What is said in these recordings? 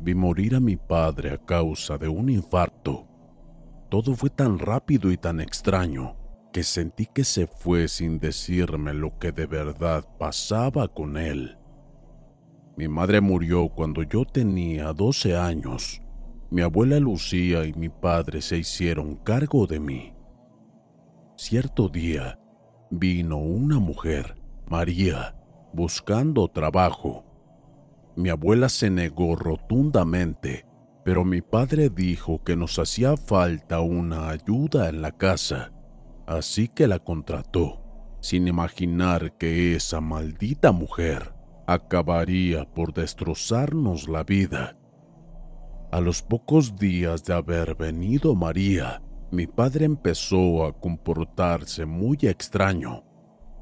Vi morir a mi padre a causa de un infarto. Todo fue tan rápido y tan extraño que sentí que se fue sin decirme lo que de verdad pasaba con él. Mi madre murió cuando yo tenía 12 años. Mi abuela Lucía y mi padre se hicieron cargo de mí. Cierto día vino una mujer, María, buscando trabajo. Mi abuela se negó rotundamente, pero mi padre dijo que nos hacía falta una ayuda en la casa, así que la contrató, sin imaginar que esa maldita mujer acabaría por destrozarnos la vida. A los pocos días de haber venido María, mi padre empezó a comportarse muy extraño.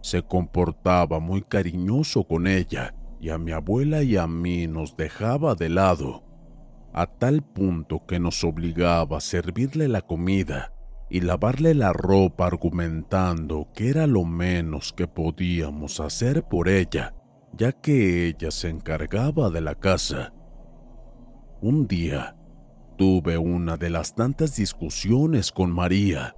Se comportaba muy cariñoso con ella y a mi abuela y a mí nos dejaba de lado, a tal punto que nos obligaba a servirle la comida y lavarle la ropa argumentando que era lo menos que podíamos hacer por ella, ya que ella se encargaba de la casa. Un día tuve una de las tantas discusiones con María.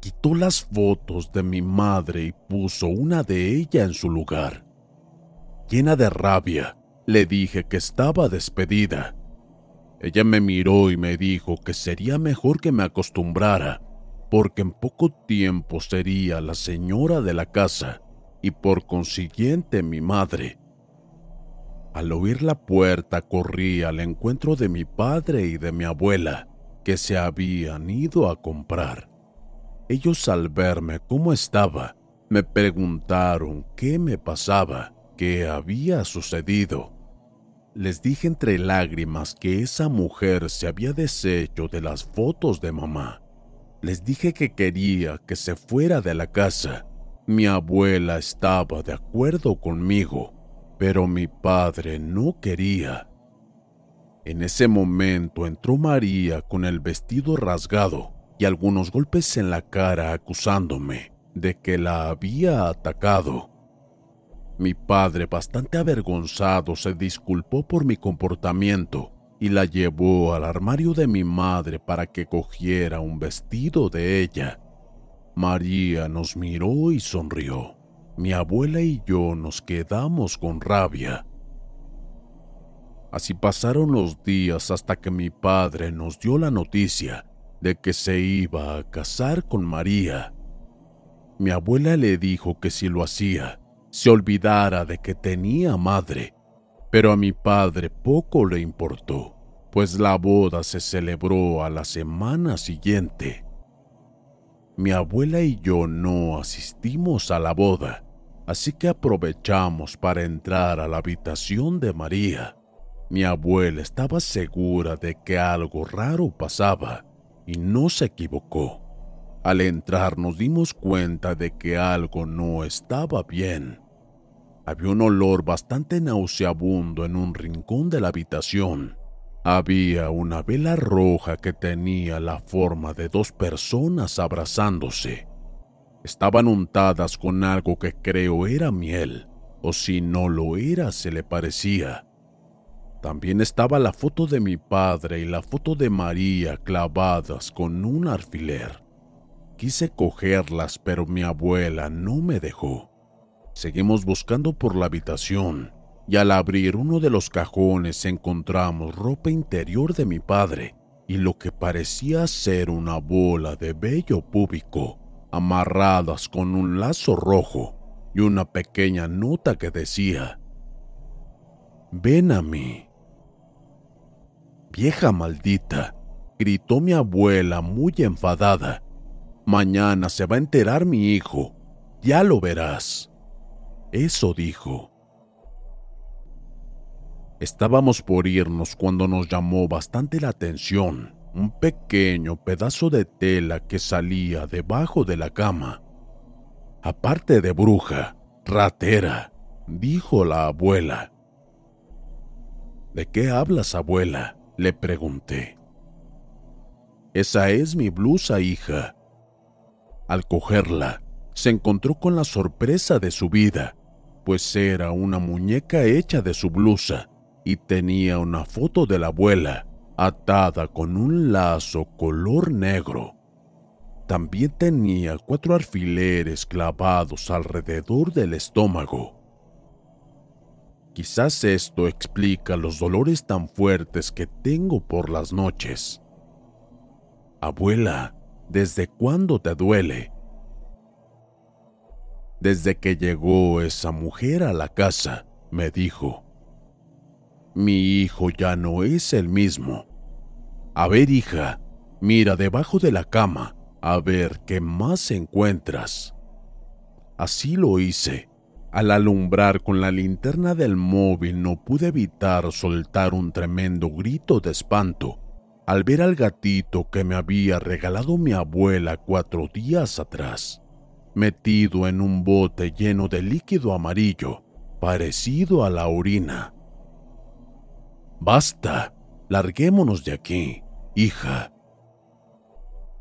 Quitó las fotos de mi madre y puso una de ella en su lugar. Llena de rabia, le dije que estaba despedida. Ella me miró y me dijo que sería mejor que me acostumbrara, porque en poco tiempo sería la señora de la casa y por consiguiente mi madre. Al oír la puerta corrí al encuentro de mi padre y de mi abuela, que se habían ido a comprar. Ellos al verme cómo estaba, me preguntaron qué me pasaba, qué había sucedido. Les dije entre lágrimas que esa mujer se había deshecho de las fotos de mamá. Les dije que quería que se fuera de la casa. Mi abuela estaba de acuerdo conmigo, pero mi padre no quería. En ese momento entró María con el vestido rasgado y algunos golpes en la cara acusándome de que la había atacado. Mi padre, bastante avergonzado, se disculpó por mi comportamiento y la llevó al armario de mi madre para que cogiera un vestido de ella. María nos miró y sonrió. Mi abuela y yo nos quedamos con rabia. Así pasaron los días hasta que mi padre nos dio la noticia de que se iba a casar con María. Mi abuela le dijo que si lo hacía, se olvidara de que tenía madre, pero a mi padre poco le importó, pues la boda se celebró a la semana siguiente. Mi abuela y yo no asistimos a la boda, así que aprovechamos para entrar a la habitación de María. Mi abuela estaba segura de que algo raro pasaba y no se equivocó. Al entrar nos dimos cuenta de que algo no estaba bien. Había un olor bastante nauseabundo en un rincón de la habitación. Había una vela roja que tenía la forma de dos personas abrazándose. Estaban untadas con algo que creo era miel, o si no lo era se le parecía. También estaba la foto de mi padre y la foto de María clavadas con un alfiler. Quise cogerlas, pero mi abuela no me dejó. Seguimos buscando por la habitación y al abrir uno de los cajones encontramos ropa interior de mi padre y lo que parecía ser una bola de vello púbico, amarradas con un lazo rojo y una pequeña nota que decía, Ven a mí. Vieja maldita, gritó mi abuela muy enfadada. Mañana se va a enterar mi hijo, ya lo verás. Eso dijo. Estábamos por irnos cuando nos llamó bastante la atención un pequeño pedazo de tela que salía debajo de la cama. Aparte de bruja, ratera, dijo la abuela. ¿De qué hablas, abuela? Le pregunté. Esa es mi blusa, hija. Al cogerla, se encontró con la sorpresa de su vida, pues era una muñeca hecha de su blusa y tenía una foto de la abuela atada con un lazo color negro. También tenía cuatro alfileres clavados alrededor del estómago. Quizás esto explica los dolores tan fuertes que tengo por las noches. Abuela, ¿desde cuándo te duele? Desde que llegó esa mujer a la casa, me dijo. Mi hijo ya no es el mismo. A ver, hija, mira debajo de la cama, a ver qué más encuentras. Así lo hice al alumbrar con la linterna del móvil no pude evitar soltar un tremendo grito de espanto al ver al gatito que me había regalado mi abuela cuatro días atrás, metido en un bote lleno de líquido amarillo, parecido a la orina. Basta, larguémonos de aquí, hija.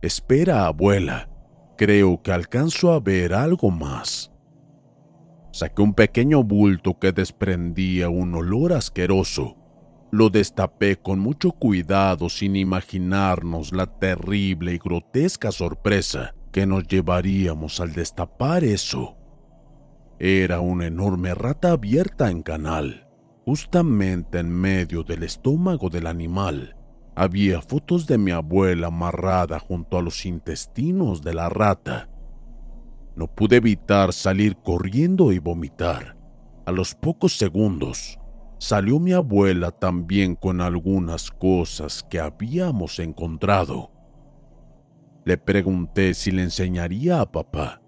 Espera, abuela, creo que alcanzo a ver algo más. Saqué un pequeño bulto que desprendía un olor asqueroso. Lo destapé con mucho cuidado sin imaginarnos la terrible y grotesca sorpresa que nos llevaríamos al destapar eso. Era una enorme rata abierta en canal. Justamente en medio del estómago del animal había fotos de mi abuela amarrada junto a los intestinos de la rata no pude evitar salir corriendo y vomitar. A los pocos segundos, salió mi abuela también con algunas cosas que habíamos encontrado. Le pregunté si le enseñaría a papá.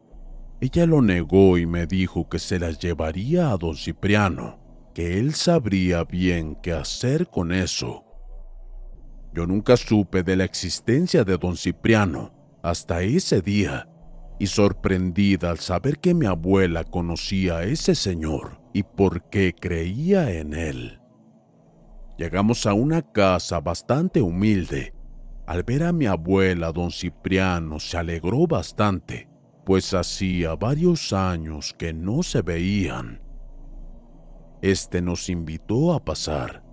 Ella lo negó y me dijo que se las llevaría a don Cipriano, que él sabría bien qué hacer con eso. Yo nunca supe de la existencia de don Cipriano hasta ese día y sorprendida al saber que mi abuela conocía a ese señor y por qué creía en él. Llegamos a una casa bastante humilde. Al ver a mi abuela, don Cipriano se alegró bastante, pues hacía varios años que no se veían. Este nos invitó a pasar.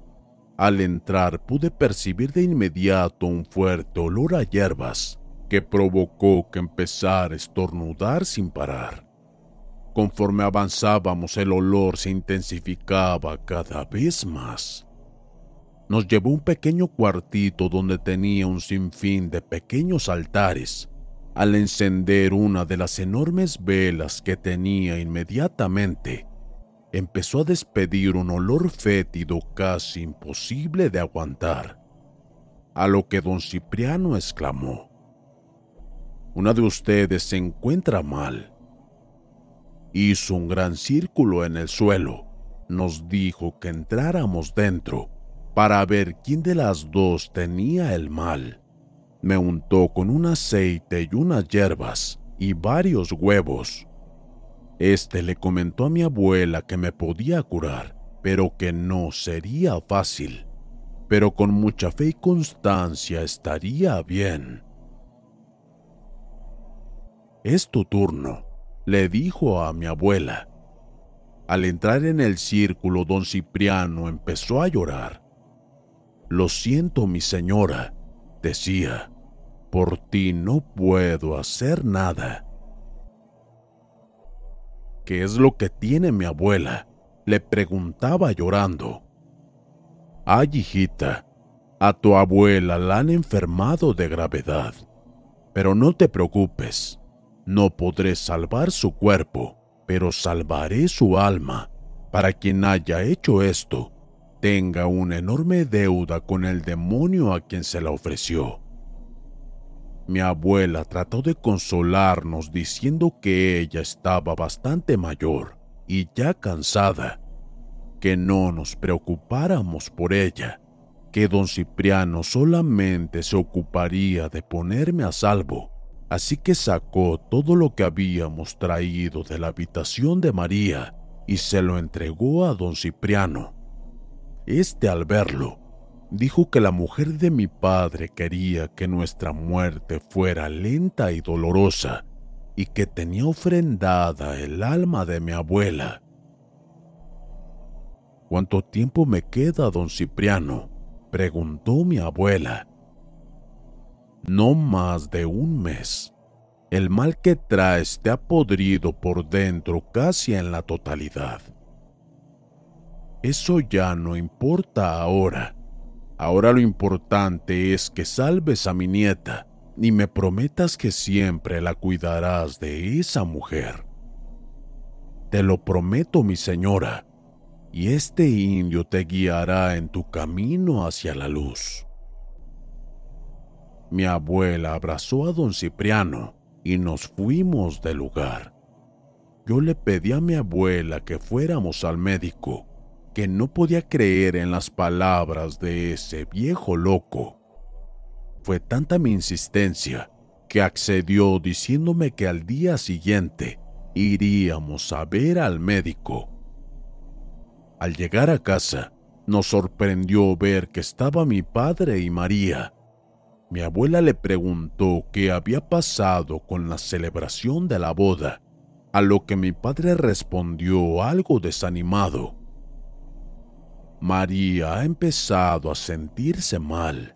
Al entrar pude percibir de inmediato un fuerte olor a hierbas que provocó que empezara a estornudar sin parar. Conforme avanzábamos el olor se intensificaba cada vez más. Nos llevó a un pequeño cuartito donde tenía un sinfín de pequeños altares. Al encender una de las enormes velas que tenía inmediatamente, empezó a despedir un olor fétido casi imposible de aguantar. A lo que don Cipriano exclamó, una de ustedes se encuentra mal. Hizo un gran círculo en el suelo. Nos dijo que entráramos dentro para ver quién de las dos tenía el mal. Me untó con un aceite y unas hierbas y varios huevos. Este le comentó a mi abuela que me podía curar, pero que no sería fácil, pero con mucha fe y constancia estaría bien. Es tu turno, le dijo a mi abuela. Al entrar en el círculo, don Cipriano empezó a llorar. Lo siento, mi señora, decía, por ti no puedo hacer nada. ¿Qué es lo que tiene mi abuela? Le preguntaba llorando. Ay, hijita, a tu abuela la han enfermado de gravedad. Pero no te preocupes, no podré salvar su cuerpo, pero salvaré su alma. Para quien haya hecho esto, tenga una enorme deuda con el demonio a quien se la ofreció. Mi abuela trató de consolarnos diciendo que ella estaba bastante mayor y ya cansada, que no nos preocupáramos por ella, que don Cipriano solamente se ocuparía de ponerme a salvo Así que sacó todo lo que habíamos traído de la habitación de María y se lo entregó a don Cipriano. Este al verlo, dijo que la mujer de mi padre quería que nuestra muerte fuera lenta y dolorosa y que tenía ofrendada el alma de mi abuela. ¿Cuánto tiempo me queda, don Cipriano? preguntó mi abuela no más de un mes. El mal que traes te ha podrido por dentro casi en la totalidad. Eso ya no importa ahora. Ahora lo importante es que salves a mi nieta y me prometas que siempre la cuidarás de esa mujer. Te lo prometo, mi señora, y este indio te guiará en tu camino hacia la luz. Mi abuela abrazó a don Cipriano y nos fuimos del lugar. Yo le pedí a mi abuela que fuéramos al médico, que no podía creer en las palabras de ese viejo loco. Fue tanta mi insistencia que accedió diciéndome que al día siguiente iríamos a ver al médico. Al llegar a casa, nos sorprendió ver que estaba mi padre y María mi abuela le preguntó qué había pasado con la celebración de la boda, a lo que mi padre respondió algo desanimado. María ha empezado a sentirse mal.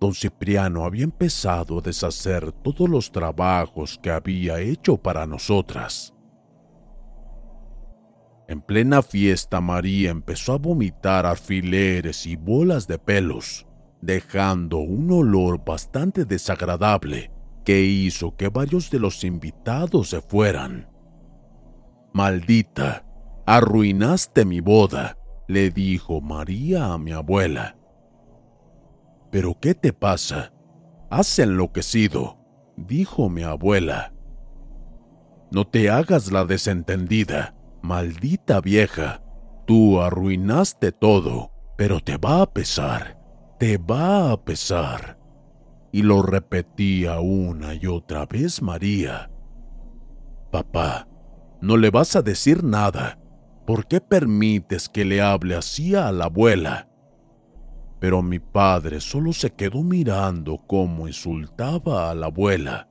Don Cipriano había empezado a deshacer todos los trabajos que había hecho para nosotras. En plena fiesta María empezó a vomitar alfileres y bolas de pelos dejando un olor bastante desagradable que hizo que varios de los invitados se fueran. Maldita, arruinaste mi boda, le dijo María a mi abuela. ¿Pero qué te pasa? Has enloquecido, dijo mi abuela. No te hagas la desentendida, maldita vieja. Tú arruinaste todo, pero te va a pesar te va a pesar. Y lo repetía una y otra vez María. Papá, no le vas a decir nada. ¿Por qué permites que le hable así a la abuela? Pero mi padre solo se quedó mirando cómo insultaba a la abuela.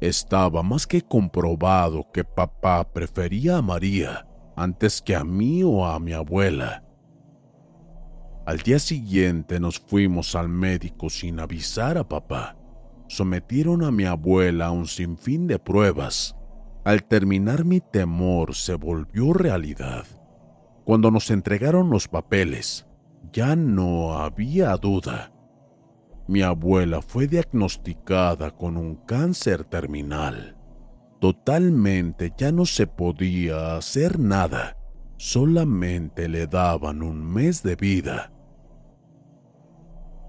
Estaba más que comprobado que papá prefería a María antes que a mí o a mi abuela. Al día siguiente nos fuimos al médico sin avisar a papá. Sometieron a mi abuela a un sinfín de pruebas. Al terminar mi temor se volvió realidad. Cuando nos entregaron los papeles, ya no había duda. Mi abuela fue diagnosticada con un cáncer terminal. Totalmente ya no se podía hacer nada solamente le daban un mes de vida.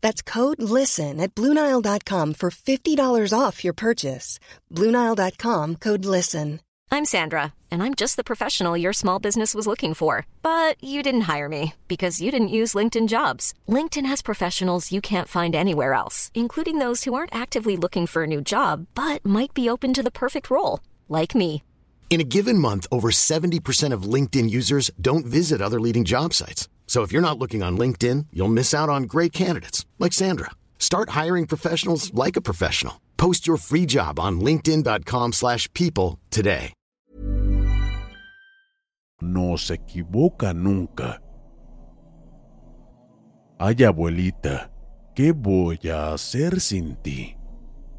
That's code LISTEN at Bluenile.com for $50 off your purchase. Bluenile.com code LISTEN. I'm Sandra, and I'm just the professional your small business was looking for. But you didn't hire me because you didn't use LinkedIn jobs. LinkedIn has professionals you can't find anywhere else, including those who aren't actively looking for a new job but might be open to the perfect role, like me. In a given month, over 70% of LinkedIn users don't visit other leading job sites. So if you're not looking on LinkedIn, you'll miss out on great candidates like Sandra. Start hiring professionals like a professional. Post your free job on linkedin.com/people today. No se equivoca nunca. Ay, abuelita, ¿qué voy a hacer sin ti?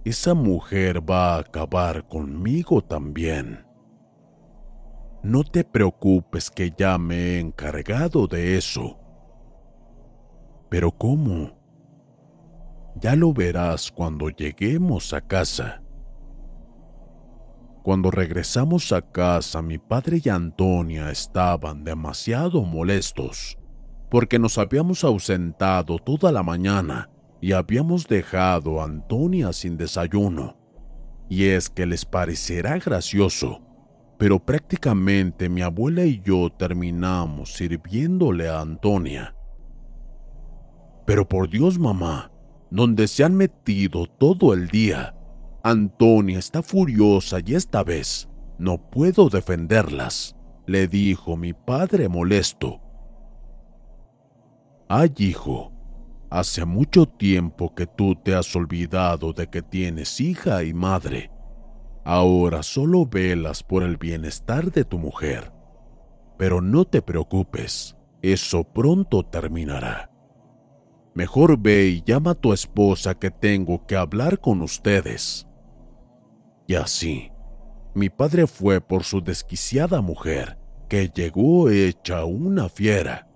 Esa mujer va a acabar conmigo también. No te preocupes que ya me he encargado de eso. Pero ¿cómo? Ya lo verás cuando lleguemos a casa. Cuando regresamos a casa, mi padre y Antonia estaban demasiado molestos, porque nos habíamos ausentado toda la mañana y habíamos dejado a Antonia sin desayuno. Y es que les parecerá gracioso, pero prácticamente mi abuela y yo terminamos sirviéndole a Antonia. Pero por Dios, mamá, donde se han metido todo el día, Antonia está furiosa y esta vez no puedo defenderlas, le dijo mi padre molesto. Ay, hijo, hace mucho tiempo que tú te has olvidado de que tienes hija y madre. Ahora solo velas por el bienestar de tu mujer. Pero no te preocupes, eso pronto terminará. Mejor ve y llama a tu esposa que tengo que hablar con ustedes. Y así, mi padre fue por su desquiciada mujer, que llegó hecha una fiera,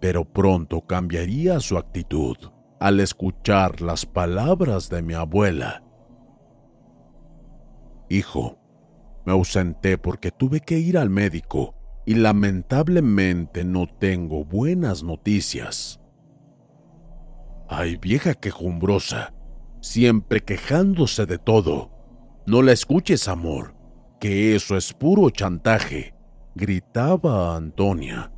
pero pronto cambiaría su actitud al escuchar las palabras de mi abuela. Hijo, me ausenté porque tuve que ir al médico y lamentablemente no tengo buenas noticias. Ay, vieja quejumbrosa, siempre quejándose de todo. No la escuches, amor, que eso es puro chantaje, gritaba Antonia.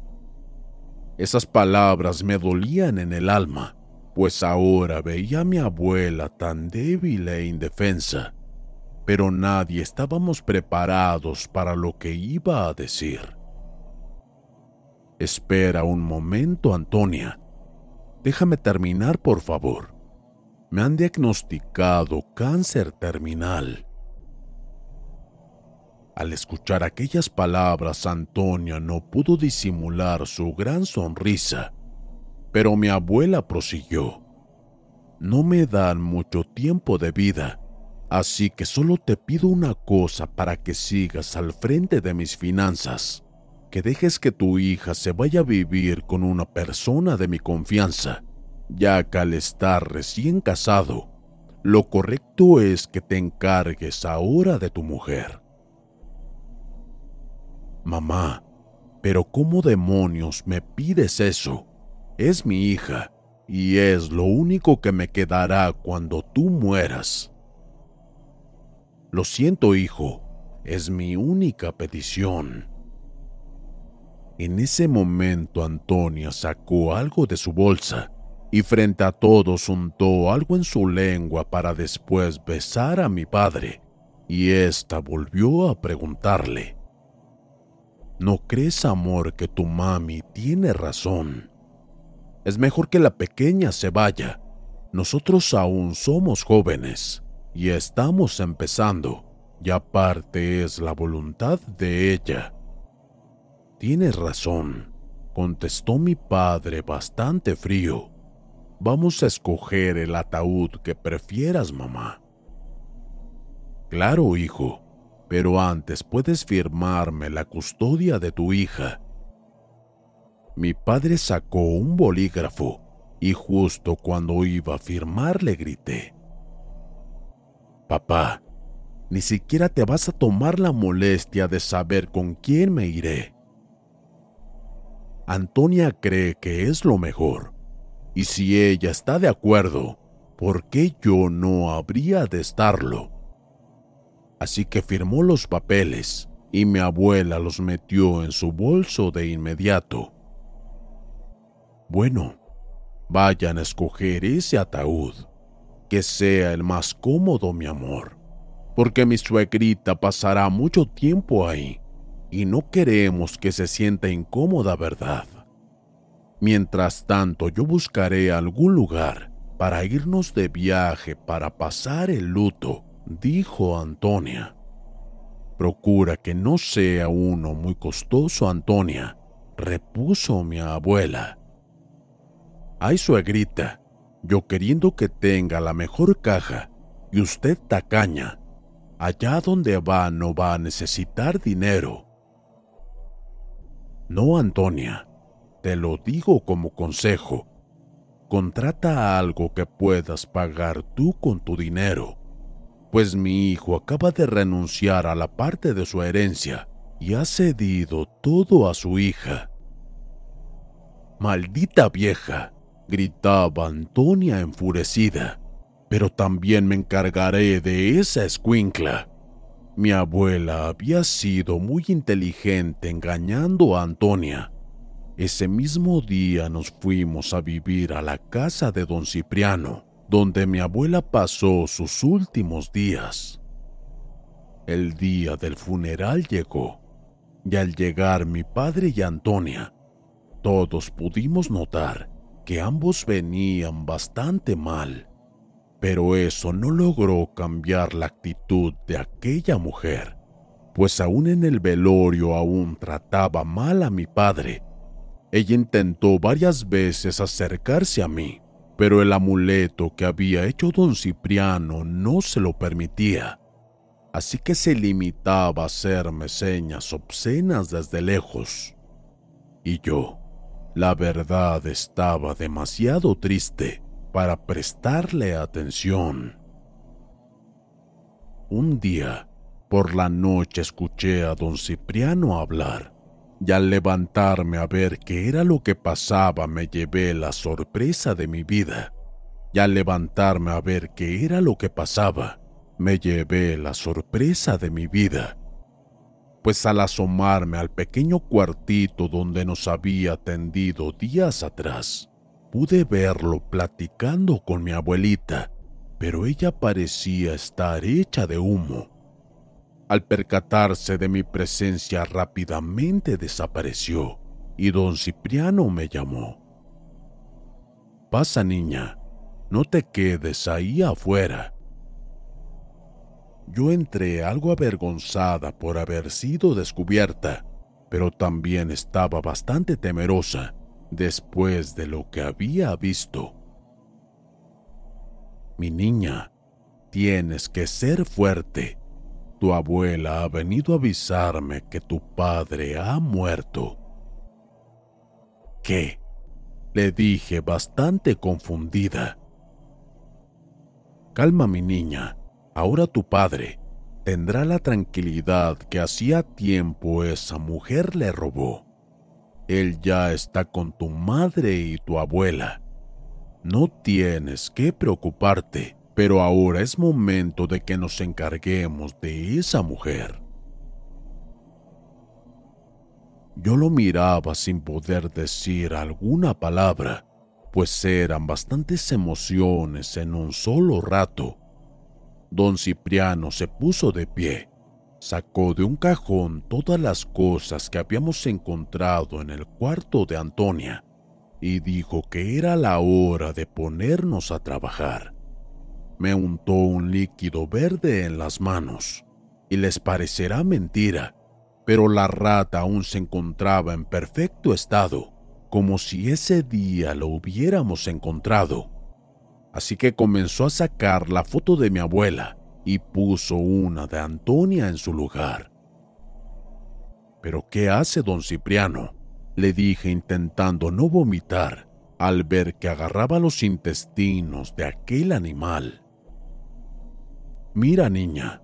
Esas palabras me dolían en el alma, pues ahora veía a mi abuela tan débil e indefensa, pero nadie estábamos preparados para lo que iba a decir. Espera un momento, Antonia. Déjame terminar, por favor. Me han diagnosticado cáncer terminal. Al escuchar aquellas palabras, Antonia no pudo disimular su gran sonrisa, pero mi abuela prosiguió. No me dan mucho tiempo de vida, así que solo te pido una cosa para que sigas al frente de mis finanzas, que dejes que tu hija se vaya a vivir con una persona de mi confianza, ya que al estar recién casado, lo correcto es que te encargues ahora de tu mujer. Mamá, pero ¿cómo demonios me pides eso? Es mi hija, y es lo único que me quedará cuando tú mueras. Lo siento, hijo, es mi única petición. En ese momento Antonia sacó algo de su bolsa y frente a todos untó algo en su lengua para después besar a mi padre, y ésta volvió a preguntarle, ¿No crees, amor, que tu mami tiene razón? Es mejor que la pequeña se vaya. Nosotros aún somos jóvenes y estamos empezando, y aparte es la voluntad de ella. Tienes razón, contestó mi padre bastante frío. Vamos a escoger el ataúd que prefieras, mamá. Claro, hijo, pero antes puedes firmarme la custodia de tu hija. mi padre sacó un bolígrafo y justo cuando iba a firmar le grité. Papá, ni siquiera te vas a tomar la molestia de saber con quién me iré. Antonia cree que es lo mejor, y si ella está de acuerdo, ¿por qué yo no habría de estarlo? Así que firmó los papeles y mi abuela los metió en su bolso de inmediato. Bueno, vayan a escoger ese ataúd, que sea el más cómodo, mi amor, porque mi suegrita pasará mucho tiempo ahí y no queremos que se sienta incómoda, ¿verdad? Mientras tanto, yo buscaré algún lugar para irnos de viaje para pasar el luto, dijo Antonia. Procura que no sea uno muy costoso, Antonia, repuso mi abuela. Ay, suegrita, yo queriendo que tenga la mejor caja y usted tacaña. Allá donde va no va a necesitar dinero. No, Antonia, te lo digo como consejo. Contrata algo que puedas pagar tú con tu dinero pues mi hijo acaba de renunciar a la parte de su herencia y ha cedido todo a su hija. Maldita vieja, gritaba Antonia enfurecida, pero también me encargaré de esa escuincla. Mi abuela había sido muy inteligente engañando a Antonia. Ese mismo día nos fuimos a vivir a la casa de don Cipriano donde mi abuela pasó sus últimos días. El día del funeral llegó, y al llegar mi padre y Antonia, todos pudimos notar que ambos venían bastante mal, pero eso no logró cambiar la actitud de aquella mujer, pues aún en el velorio aún trataba mal a mi padre. Ella intentó varias veces acercarse a mí, pero el amuleto que había hecho don Cipriano no se lo permitía, así que se limitaba a hacerme señas obscenas desde lejos. Y yo, la verdad, estaba demasiado triste para prestarle atención. Un día, por la noche, escuché a don Cipriano hablar y al levantarme a ver qué era lo que pasaba me llevé la sorpresa de mi vida. Y al levantarme a ver qué era lo que pasaba, me llevé la sorpresa de mi vida. Pues al asomarme al pequeño cuartito donde nos había atendido días atrás, pude verlo platicando con mi abuelita, pero ella parecía estar hecha de humo al percatarse de mi presencia rápidamente desapareció y don Cipriano me llamó. Pasa niña, no te quedes ahí afuera. Yo entré algo avergonzada por haber sido descubierta, pero también estaba bastante temerosa después de lo que había visto. Mi niña, tienes que ser fuerte tu abuela ha venido a avisarme que tu padre ha muerto. ¿Qué? Le dije bastante confundida. Calma mi niña, ahora tu padre tendrá la tranquilidad que hacía tiempo esa mujer le robó. Él ya está con tu madre y tu abuela. No tienes que preocuparte pero ahora es momento de que nos encarguemos de esa mujer. Yo lo miraba sin poder decir alguna palabra, pues eran bastantes emociones en un solo rato. Don Cipriano se puso de pie, sacó de un cajón todas las cosas que habíamos encontrado en el cuarto de Antonia y dijo que era la hora de ponernos a trabajar me untó un líquido verde en las manos. Y les parecerá mentira, pero la rata aún se encontraba en perfecto estado, como si ese día lo hubiéramos encontrado. Así que comenzó a sacar la foto de mi abuela y puso una de Antonia en su lugar. ¿Pero qué hace don Cipriano? le dije intentando no vomitar al ver que agarraba los intestinos de aquel animal. Mira niña,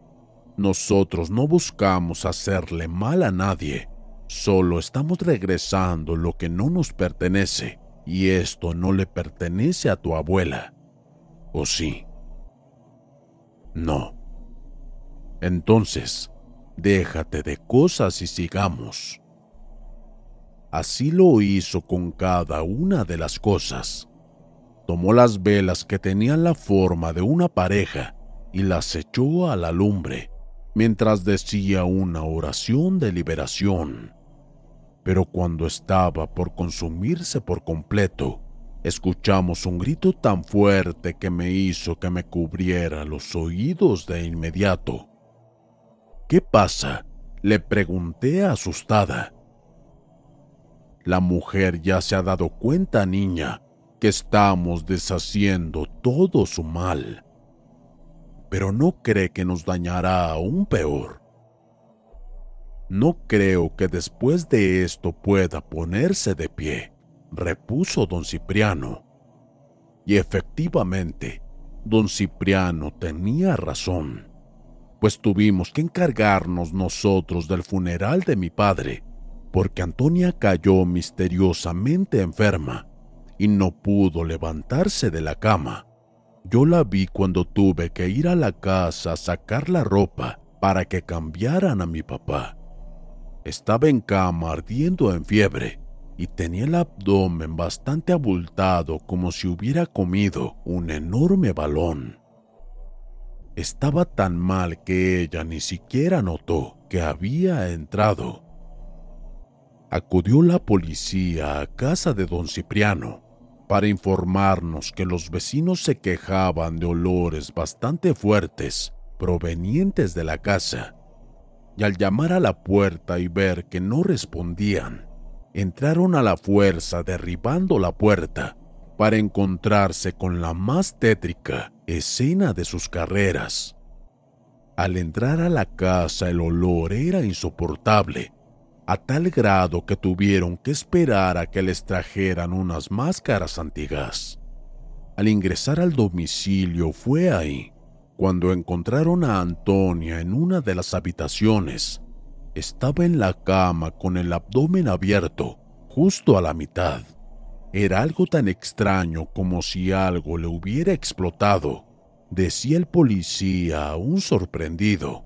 nosotros no buscamos hacerle mal a nadie, solo estamos regresando lo que no nos pertenece, y esto no le pertenece a tu abuela. ¿O sí? No. Entonces, déjate de cosas y sigamos. Así lo hizo con cada una de las cosas. Tomó las velas que tenían la forma de una pareja y las echó a la lumbre, mientras decía una oración de liberación. Pero cuando estaba por consumirse por completo, escuchamos un grito tan fuerte que me hizo que me cubriera los oídos de inmediato. ¿Qué pasa? le pregunté asustada. La mujer ya se ha dado cuenta, niña, que estamos deshaciendo todo su mal. Pero no cree que nos dañará aún peor. No creo que después de esto pueda ponerse de pie, repuso don Cipriano. Y efectivamente, don Cipriano tenía razón pues tuvimos que encargarnos nosotros del funeral de mi padre, porque Antonia cayó misteriosamente enferma y no pudo levantarse de la cama. Yo la vi cuando tuve que ir a la casa a sacar la ropa para que cambiaran a mi papá. Estaba en cama ardiendo en fiebre y tenía el abdomen bastante abultado como si hubiera comido un enorme balón. Estaba tan mal que ella ni siquiera notó que había entrado. Acudió la policía a casa de don Cipriano para informarnos que los vecinos se quejaban de olores bastante fuertes provenientes de la casa, y al llamar a la puerta y ver que no respondían, entraron a la fuerza derribando la puerta para encontrarse con la más tétrica escena de sus carreras. Al entrar a la casa el olor era insoportable, a tal grado que tuvieron que esperar a que les trajeran unas máscaras antiguas. Al ingresar al domicilio fue ahí cuando encontraron a Antonia en una de las habitaciones. Estaba en la cama con el abdomen abierto, justo a la mitad. Era algo tan extraño como si algo le hubiera explotado, decía el policía aún sorprendido.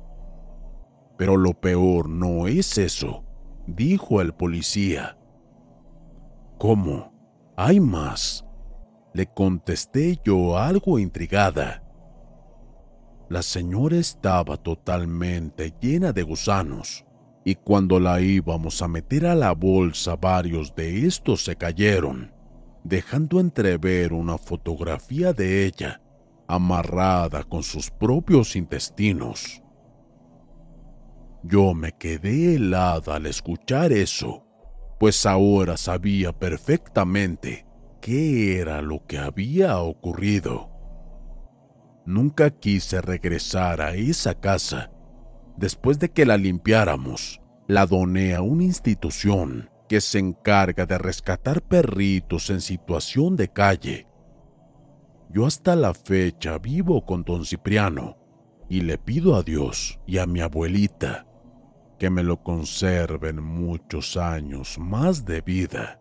Pero lo peor no es eso, dijo el policía. ¿Cómo? ¿Hay más? Le contesté yo algo intrigada. La señora estaba totalmente llena de gusanos y cuando la íbamos a meter a la bolsa varios de estos se cayeron dejando entrever una fotografía de ella amarrada con sus propios intestinos. Yo me quedé helada al escuchar eso, pues ahora sabía perfectamente qué era lo que había ocurrido. Nunca quise regresar a esa casa. Después de que la limpiáramos, la doné a una institución que se encarga de rescatar perritos en situación de calle. Yo hasta la fecha vivo con don Cipriano y le pido a Dios y a mi abuelita que me lo conserven muchos años más de vida.